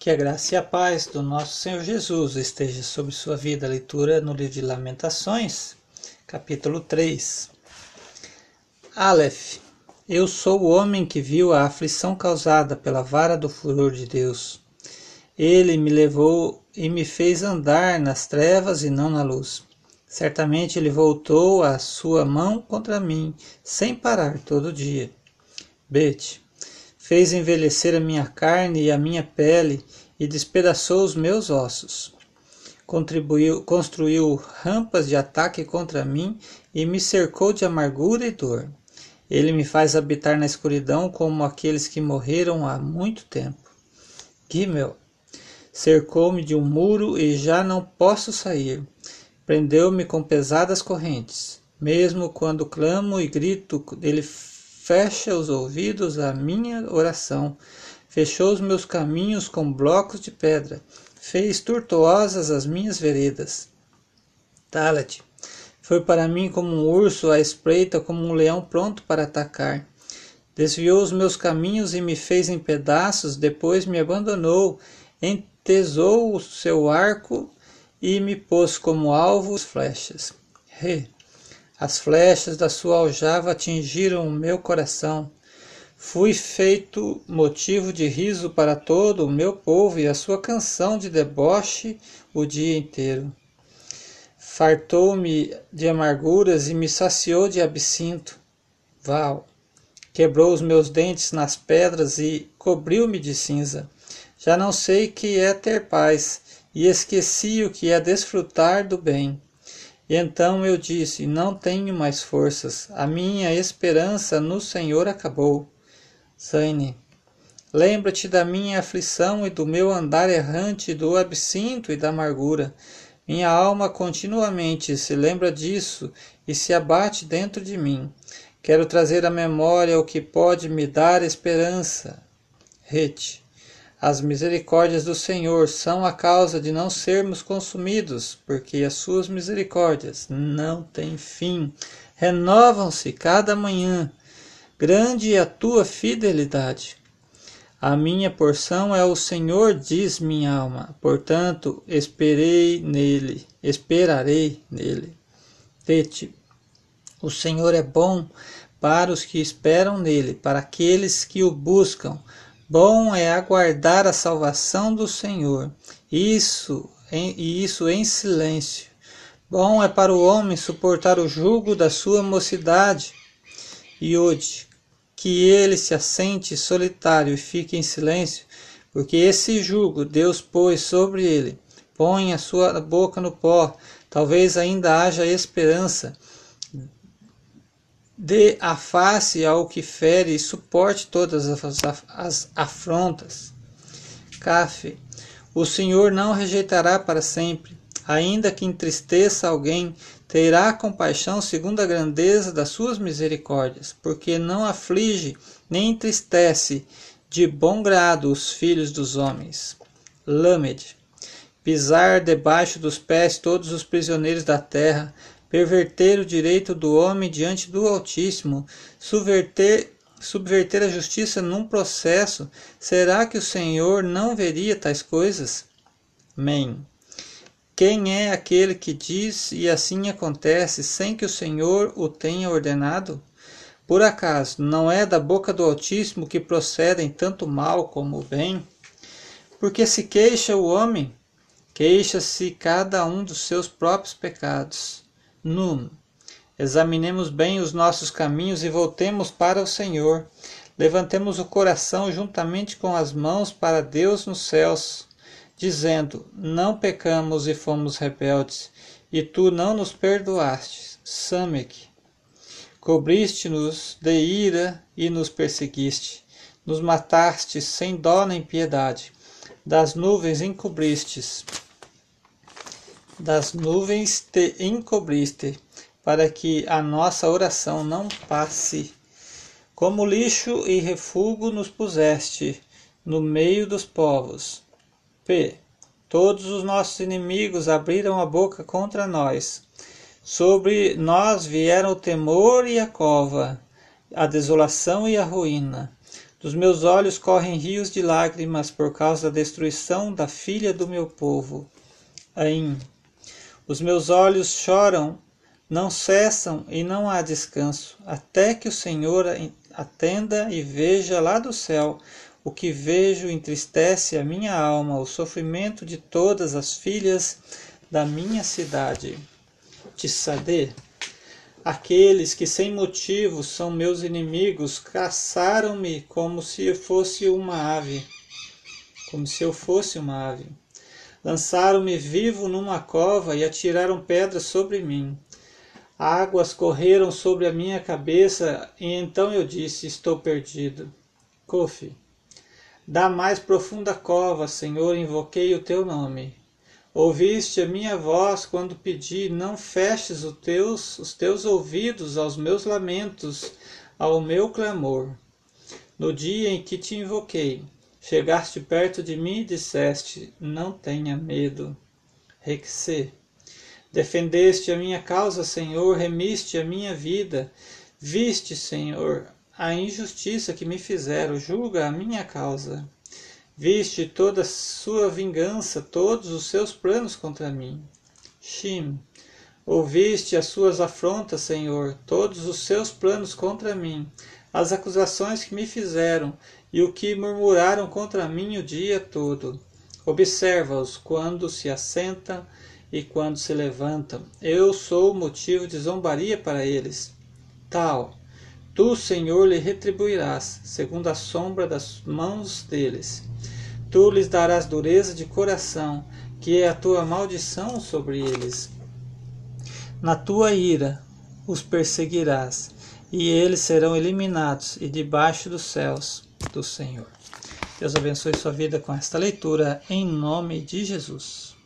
Que a graça e a paz do nosso Senhor Jesus esteja sobre sua vida. Leitura no livro de Lamentações, capítulo 3. Aleph. Eu sou o homem que viu a aflição causada pela vara do furor de Deus. Ele me levou e me fez andar nas trevas e não na luz. Certamente ele voltou a sua mão contra mim, sem parar todo dia. Bet. Fez envelhecer a minha carne e a minha pele e despedaçou os meus ossos. Contribuiu, construiu rampas de ataque contra mim e me cercou de amargura e dor. Ele me faz habitar na escuridão como aqueles que morreram há muito tempo. Gimel cercou-me de um muro e já não posso sair. Prendeu-me com pesadas correntes. Mesmo quando clamo e grito, ele fecha os ouvidos à minha oração. Fechou os meus caminhos com blocos de pedra. Fez tortuosas as minhas veredas. Talat foi para mim como um urso à espreita, como um leão pronto para atacar. Desviou os meus caminhos e me fez em pedaços, depois me abandonou, entesou o seu arco e me pôs como alvo as flechas. Re. As flechas da sua aljava atingiram o meu coração. Fui feito motivo de riso para todo o meu povo e a sua canção de deboche o dia inteiro fartou-me de amarguras e me saciou de absinto. Val. Quebrou os meus dentes nas pedras e cobriu-me de cinza. Já não sei que é ter paz, e esqueci o que é desfrutar do bem. E então eu disse: Não tenho mais forças, a minha esperança no Senhor acabou. Zaine. Lembra-te da minha aflição e do meu andar errante, do absinto e da amargura. Minha alma continuamente se lembra disso e se abate dentro de mim. Quero trazer à memória o que pode me dar esperança. Rete. As misericórdias do Senhor são a causa de não sermos consumidos, porque as suas misericórdias não têm fim, renovam-se cada manhã. Grande é a tua fidelidade. A minha porção é o Senhor, diz minha alma. Portanto, esperei nele, esperarei nele. Tete, o Senhor é bom para os que esperam nele, para aqueles que o buscam. Bom é aguardar a salvação do Senhor, isso em, e isso em silêncio. Bom é para o homem suportar o jugo da sua mocidade. Iode, que ele se assente solitário e fique em silêncio, porque esse jugo Deus pôs sobre ele. Põe a sua boca no pó, talvez ainda haja esperança. Dê a face ao que fere e suporte todas as afrontas. Cafe, o Senhor não rejeitará para sempre, ainda que entristeça alguém, terá compaixão segundo a grandeza das suas misericórdias, porque não aflige nem entristece de bom grado os filhos dos homens. Lamed. Pisar debaixo dos pés todos os prisioneiros da terra, perverter o direito do homem diante do Altíssimo, subverter, subverter a justiça num processo, será que o Senhor não veria tais coisas? Amém. Quem é aquele que diz e assim acontece sem que o Senhor o tenha ordenado? Por acaso não é da boca do Altíssimo que procedem tanto mal como o bem? Porque se queixa o homem, queixa-se cada um dos seus próprios pecados. Num. Examinemos bem os nossos caminhos e voltemos para o Senhor. Levantemos o coração juntamente com as mãos para Deus nos céus dizendo: Não pecamos e fomos rebeldes, e tu não nos perdoaste. Samek. Cobriste-nos de ira e nos perseguiste. Nos mataste sem dó nem piedade. Das nuvens encobristes. Das nuvens te encobriste, para que a nossa oração não passe. Como lixo e refúgio nos puseste no meio dos povos P. Todos os nossos inimigos abriram a boca contra nós. Sobre nós vieram o temor e a cova, a desolação e a ruína. Dos meus olhos correm rios de lágrimas por causa da destruição da filha do meu povo. Aim. Os meus olhos choram, não cessam e não há descanso, até que o Senhor atenda e veja lá do céu o que vejo entristece a minha alma, o sofrimento de todas as filhas da minha cidade. Tissadê. Aqueles que sem motivo são meus inimigos caçaram-me como se eu fosse uma ave, como se eu fosse uma ave. Lançaram-me vivo numa cova e atiraram pedras sobre mim. Águas correram sobre a minha cabeça e então eu disse: Estou perdido. Kofi. Da mais profunda cova, Senhor, invoquei o teu nome. Ouviste a minha voz quando pedi: Não feches os teus, os teus ouvidos aos meus lamentos, ao meu clamor. No dia em que te invoquei, chegaste perto de mim e disseste: Não tenha medo. Rexê. Defendeste a minha causa, Senhor, remiste a minha vida. Viste, Senhor, a injustiça que me fizeram, julga a minha causa. Viste toda a sua vingança, todos os seus planos contra mim. Shim, ouviste as suas afrontas, Senhor, todos os seus planos contra mim, as acusações que me fizeram e o que murmuraram contra mim o dia todo. Observa-os quando se assentam e quando se levantam. Eu sou motivo de zombaria para eles. Tal, tu, Senhor, lhe retribuirás, segundo a sombra das mãos deles. Tu lhes darás dureza de coração, que é a tua maldição sobre eles. Na tua ira os perseguirás, e eles serão eliminados e debaixo dos céus do Senhor. Deus abençoe sua vida com esta leitura, em nome de Jesus.